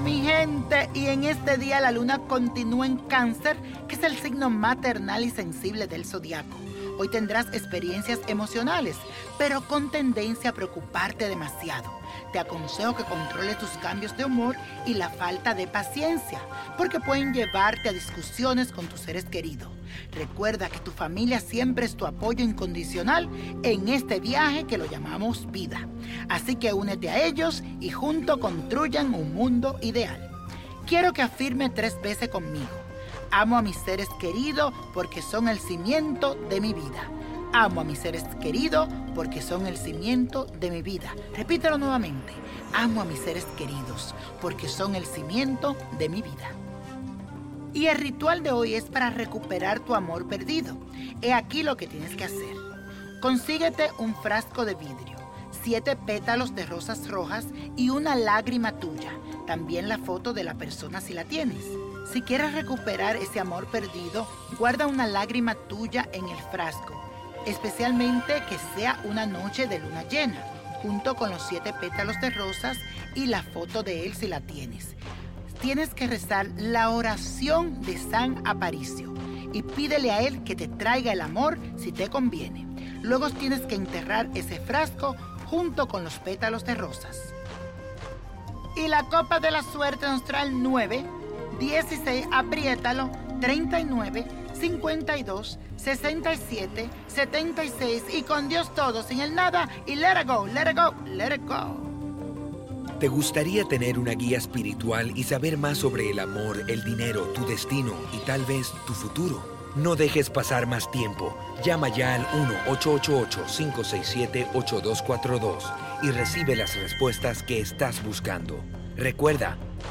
mi gente, y en este día la luna continúa en cáncer, que es el signo maternal y sensible del zodiaco. Hoy tendrás experiencias emocionales, pero con tendencia a preocuparte demasiado. Te aconsejo que controles tus cambios de humor y la falta de paciencia, porque pueden llevarte a discusiones con tus seres queridos. Recuerda que tu familia siempre es tu apoyo incondicional en este viaje que lo llamamos vida. Así que únete a ellos y juntos construyan un mundo ideal. Quiero que afirme tres veces conmigo. Amo a mis seres queridos porque son el cimiento de mi vida. Amo a mis seres queridos porque son el cimiento de mi vida. Repítelo nuevamente. Amo a mis seres queridos porque son el cimiento de mi vida. Y el ritual de hoy es para recuperar tu amor perdido. He aquí lo que tienes que hacer. Consíguete un frasco de vidrio, siete pétalos de rosas rojas y una lágrima tuya. También la foto de la persona si la tienes. Si quieres recuperar ese amor perdido, guarda una lágrima tuya en el frasco, especialmente que sea una noche de luna llena, junto con los siete pétalos de rosas y la foto de él si la tienes. Tienes que rezar la oración de San Aparicio y pídele a él que te traiga el amor si te conviene. Luego tienes que enterrar ese frasco junto con los pétalos de rosas. Y la copa de la suerte nos trae el 9, 16, apriétalo, 39, 52, 67, 76 y con Dios todo, sin el nada y let it go, let it go, let it go. ¿Te gustaría tener una guía espiritual y saber más sobre el amor, el dinero, tu destino y tal vez tu futuro? No dejes pasar más tiempo. Llama ya al 1-888-567-8242 y recibe las respuestas que estás buscando. Recuerda,